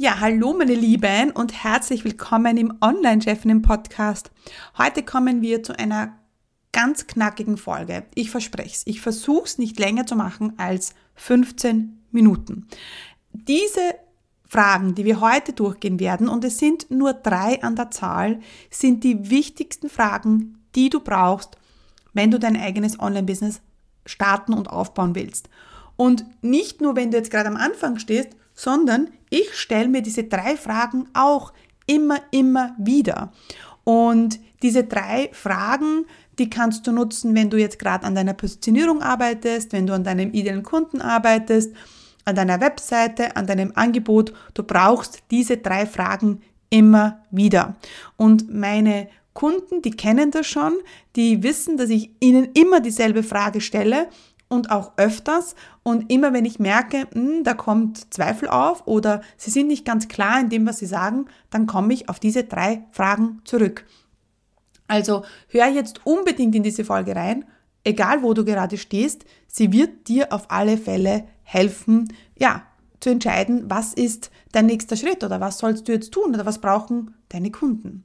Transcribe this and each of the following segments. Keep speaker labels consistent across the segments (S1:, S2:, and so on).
S1: Ja, hallo meine Lieben und herzlich willkommen im Online-Chefinnen-Podcast. Heute kommen wir zu einer ganz knackigen Folge. Ich verspreche es. Ich versuche es nicht länger zu machen als 15 Minuten. Diese Fragen, die wir heute durchgehen werden, und es sind nur drei an der Zahl, sind die wichtigsten Fragen, die du brauchst, wenn du dein eigenes Online-Business starten und aufbauen willst. Und nicht nur, wenn du jetzt gerade am Anfang stehst, sondern ich stelle mir diese drei Fragen auch immer, immer wieder. Und diese drei Fragen, die kannst du nutzen, wenn du jetzt gerade an deiner Positionierung arbeitest, wenn du an deinem idealen Kunden arbeitest, an deiner Webseite, an deinem Angebot. Du brauchst diese drei Fragen immer wieder. Und meine Kunden, die kennen das schon, die wissen, dass ich ihnen immer dieselbe Frage stelle und auch öfters. Und immer wenn ich merke, mh, hm, da kommt Zweifel auf oder sie sind nicht ganz klar in dem, was sie sagen, dann komme ich auf diese drei Fragen zurück. Also hör jetzt unbedingt in diese Folge rein, egal wo du gerade stehst, sie wird dir auf alle Fälle helfen, ja, zu entscheiden, was ist dein nächster Schritt oder was sollst du jetzt tun oder was brauchen deine Kunden.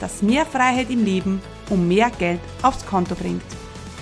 S1: das mehr Freiheit im Leben und mehr Geld aufs Konto bringt.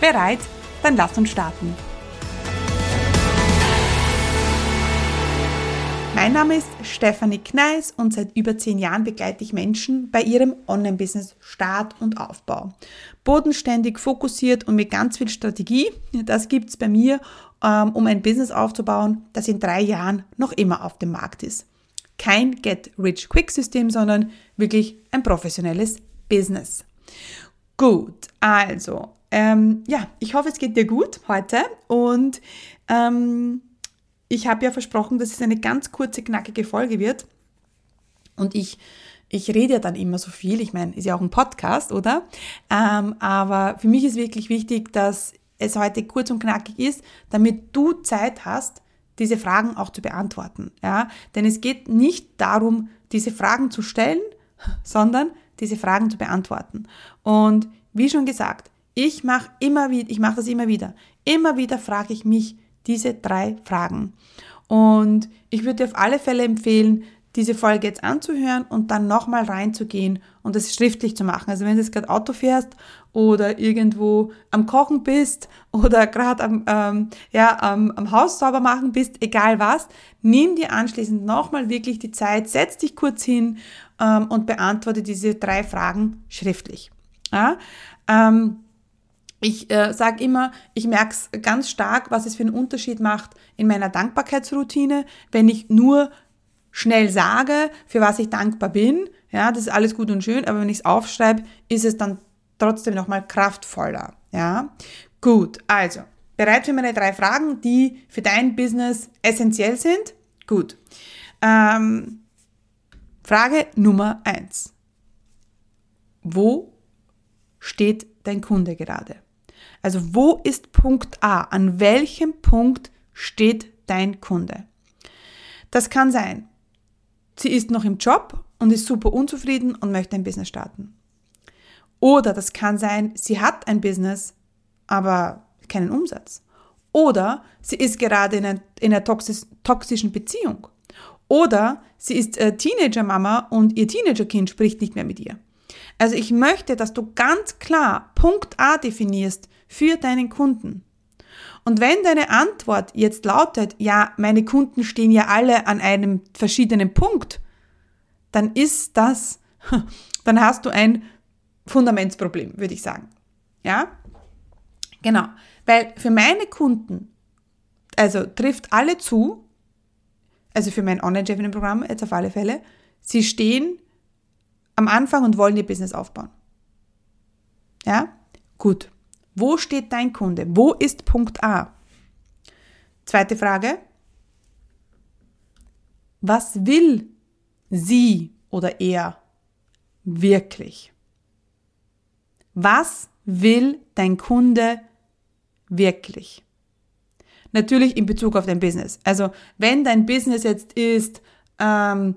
S1: Bereit? Dann lass uns starten. Mein Name ist Stefanie Kneis und seit über zehn Jahren begleite ich Menschen bei ihrem Online-Business Start und Aufbau. Bodenständig, fokussiert und mit ganz viel Strategie. Das gibt es bei mir, ähm, um ein Business aufzubauen, das in drei Jahren noch immer auf dem Markt ist kein Get-Rich-Quick-System, sondern wirklich ein professionelles Business. Gut, also, ähm, ja, ich hoffe, es geht dir gut heute und ähm, ich habe ja versprochen, dass es eine ganz kurze, knackige Folge wird und ich ich rede ja dann immer so viel, ich meine, ist ja auch ein Podcast, oder? Ähm, aber für mich ist wirklich wichtig, dass es heute kurz und knackig ist, damit du Zeit hast, diese Fragen auch zu beantworten. Ja? Denn es geht nicht darum, diese Fragen zu stellen, sondern diese Fragen zu beantworten. Und wie schon gesagt, ich mache immer wieder, ich mache das immer wieder. Immer wieder frage ich mich diese drei Fragen. Und ich würde dir auf alle Fälle empfehlen, diese Folge jetzt anzuhören und dann nochmal reinzugehen und das schriftlich zu machen. Also wenn du jetzt gerade Auto fährst oder irgendwo am Kochen bist oder gerade am, ähm, ja, am, am Haus sauber machen bist, egal was, nimm dir anschließend nochmal wirklich die Zeit, setz dich kurz hin ähm, und beantworte diese drei Fragen schriftlich. Ja? Ähm, ich äh, sage immer, ich merke es ganz stark, was es für einen Unterschied macht in meiner Dankbarkeitsroutine, wenn ich nur schnell sage, für was ich dankbar bin. Ja, das ist alles gut und schön, aber wenn ich es aufschreibe, ist es dann trotzdem nochmal kraftvoller. Ja, gut. Also, bereit für meine drei Fragen, die für dein Business essentiell sind? Gut. Ähm, Frage Nummer eins. Wo steht dein Kunde gerade? Also wo ist Punkt A? An welchem Punkt steht dein Kunde? Das kann sein, sie ist noch im Job und ist super unzufrieden und möchte ein Business starten. Oder das kann sein, sie hat ein Business, aber keinen Umsatz. Oder sie ist gerade in einer, in einer toxischen Beziehung. Oder sie ist äh, Teenager-Mama und ihr Teenager-Kind spricht nicht mehr mit ihr. Also ich möchte, dass du ganz klar Punkt A definierst für deinen Kunden. Und wenn deine Antwort jetzt lautet, ja, meine Kunden stehen ja alle an einem verschiedenen Punkt, dann ist das, dann hast du ein Fundamentsproblem, würde ich sagen. Ja? Genau. Weil für meine Kunden, also trifft alle zu, also für mein Online-Chefinnen-Programm jetzt auf alle Fälle, sie stehen am Anfang und wollen ihr Business aufbauen. Ja? Gut. Wo steht dein Kunde? Wo ist Punkt A? Zweite Frage. Was will sie oder er wirklich? Was will dein Kunde wirklich? Natürlich in Bezug auf dein Business. Also wenn dein Business jetzt ist, ähm,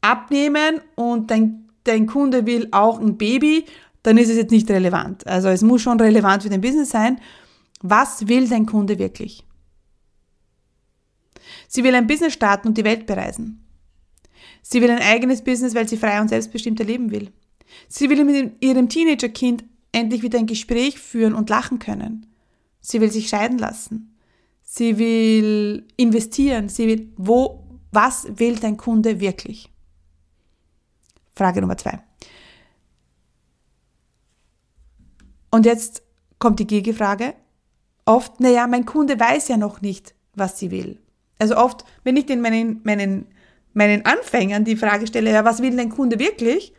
S1: abnehmen und dein, dein Kunde will auch ein Baby, dann ist es jetzt nicht relevant. Also es muss schon relevant für dein Business sein. Was will dein Kunde wirklich? Sie will ein Business starten und die Welt bereisen. Sie will ein eigenes Business, weil sie frei und selbstbestimmter leben will. Sie will mit ihrem Teenagerkind endlich wieder ein Gespräch führen und lachen können. Sie will sich scheiden lassen. Sie will investieren. Sie will, wo, was will dein Kunde wirklich? Frage Nummer zwei. Und jetzt kommt die Gegenfrage. Oft, naja, mein Kunde weiß ja noch nicht, was sie will. Also oft, wenn ich den meinen, meinen, meinen Anfängern die Frage stelle, ja, was will dein Kunde wirklich?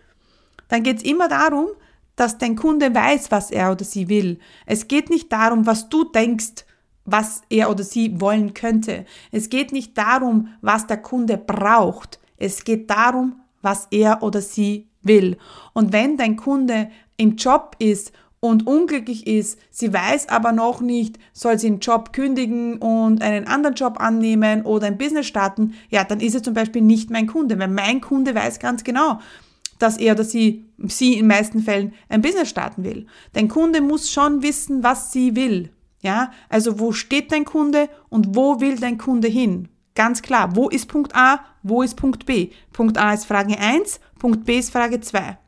S1: Dann geht es immer darum, dass dein Kunde weiß, was er oder sie will. Es geht nicht darum, was du denkst, was er oder sie wollen könnte. Es geht nicht darum, was der Kunde braucht. Es geht darum, was er oder sie will. Und wenn dein Kunde im Job ist und unglücklich ist, sie weiß aber noch nicht, soll sie einen Job kündigen und einen anderen Job annehmen oder ein Business starten, ja, dann ist er zum Beispiel nicht mein Kunde, weil mein Kunde weiß ganz genau, dass er oder sie, sie in meisten Fällen ein Business starten will. Dein Kunde muss schon wissen, was sie will. Ja, also wo steht dein Kunde und wo will dein Kunde hin? Ganz klar, wo ist Punkt A, wo ist Punkt B? Punkt A ist Frage 1, Punkt B ist Frage 2.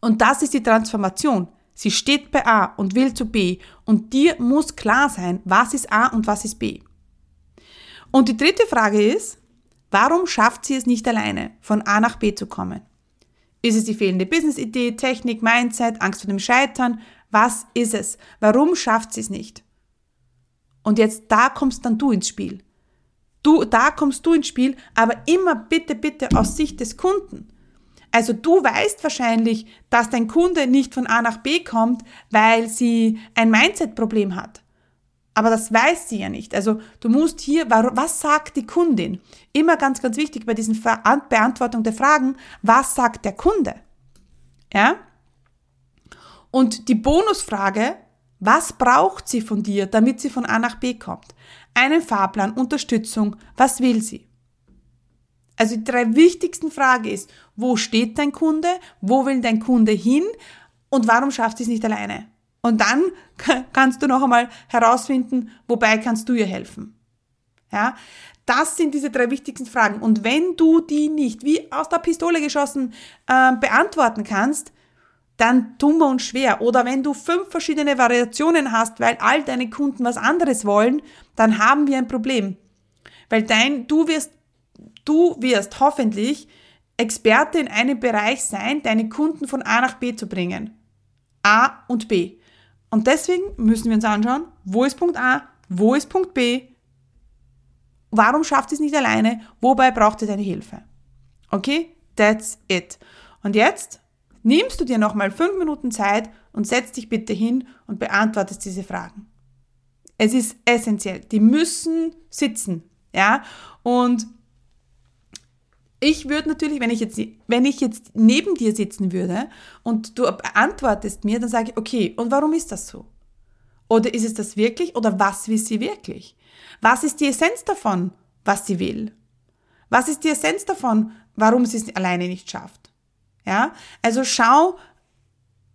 S1: Und das ist die Transformation. Sie steht bei A und will zu B und dir muss klar sein, was ist A und was ist B. Und die dritte Frage ist, warum schafft sie es nicht alleine, von A nach B zu kommen? Ist es die fehlende Business-Idee, Technik, Mindset, Angst vor dem Scheitern? Was ist es? Warum schafft sie es nicht? Und jetzt da kommst dann du ins Spiel. Du, da kommst du ins Spiel, aber immer bitte, bitte aus Sicht des Kunden. Also du weißt wahrscheinlich, dass dein Kunde nicht von A nach B kommt, weil sie ein Mindset-Problem hat. Aber das weiß sie ja nicht. Also du musst hier, was sagt die Kundin? Immer ganz, ganz wichtig bei diesen Beantwortung der Fragen, was sagt der Kunde? Ja? Und die Bonusfrage, was braucht sie von dir, damit sie von A nach B kommt? Einen Fahrplan, Unterstützung, was will sie? Also die drei wichtigsten Fragen ist, wo steht dein Kunde, wo will dein Kunde hin und warum schafft sie es nicht alleine? Und dann kannst du noch einmal herausfinden, wobei kannst du ihr helfen. Ja, das sind diese drei wichtigsten Fragen. Und wenn du die nicht wie aus der Pistole geschossen äh, beantworten kannst, dann tun wir uns schwer. Oder wenn du fünf verschiedene Variationen hast, weil all deine Kunden was anderes wollen, dann haben wir ein Problem. Weil dein, du wirst, du wirst hoffentlich Experte in einem Bereich sein, deine Kunden von A nach B zu bringen. A und B. Und deswegen müssen wir uns anschauen, wo ist Punkt A, wo ist Punkt B, warum schafft es nicht alleine, wobei braucht es deine Hilfe. Okay? That's it. Und jetzt nimmst du dir nochmal fünf Minuten Zeit und setzt dich bitte hin und beantwortest diese Fragen. Es ist essentiell. Die müssen sitzen. Ja? Und ich würde natürlich, wenn ich jetzt, wenn ich jetzt neben dir sitzen würde und du antwortest mir, dann sage ich, okay, und warum ist das so? Oder ist es das wirklich? Oder was will sie wirklich? Was ist die Essenz davon, was sie will? Was ist die Essenz davon, warum sie es alleine nicht schafft? Ja, also schau,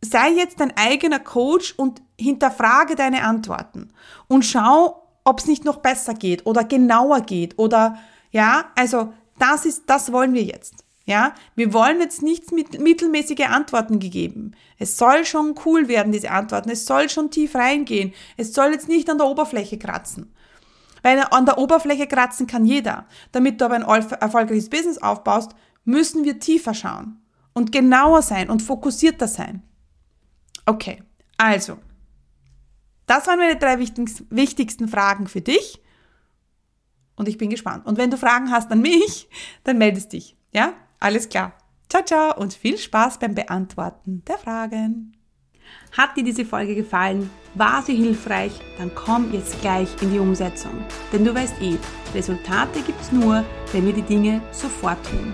S1: sei jetzt dein eigener Coach und hinterfrage deine Antworten und schau, ob es nicht noch besser geht oder genauer geht oder ja, also das ist, das wollen wir jetzt. Ja, wir wollen jetzt nicht mit mittelmäßige Antworten gegeben. Es soll schon cool werden, diese Antworten. Es soll schon tief reingehen. Es soll jetzt nicht an der Oberfläche kratzen. Weil an der Oberfläche kratzen kann jeder. Damit du aber ein erfolgreiches Business aufbaust, müssen wir tiefer schauen und genauer sein und fokussierter sein. Okay, also, das waren meine drei wichtigsten Fragen für dich. Und ich bin gespannt. Und wenn du Fragen hast an mich, dann meldest dich. Ja, alles klar. Ciao, ciao und viel Spaß beim Beantworten der Fragen. Hat dir diese Folge gefallen? War sie hilfreich? Dann komm jetzt gleich in die Umsetzung. Denn du weißt eh, Resultate gibt's nur, wenn wir die Dinge sofort tun.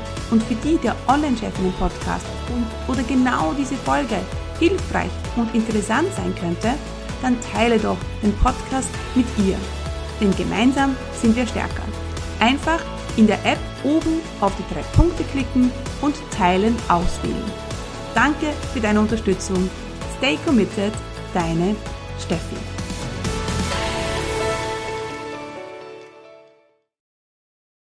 S1: und für die der Online-Chefinnen-Podcast oder genau diese Folge hilfreich und interessant sein könnte, dann teile doch den Podcast mit ihr. Denn gemeinsam sind wir stärker. Einfach in der App oben auf die drei Punkte klicken und Teilen auswählen. Danke für deine Unterstützung. Stay committed, deine Steffi.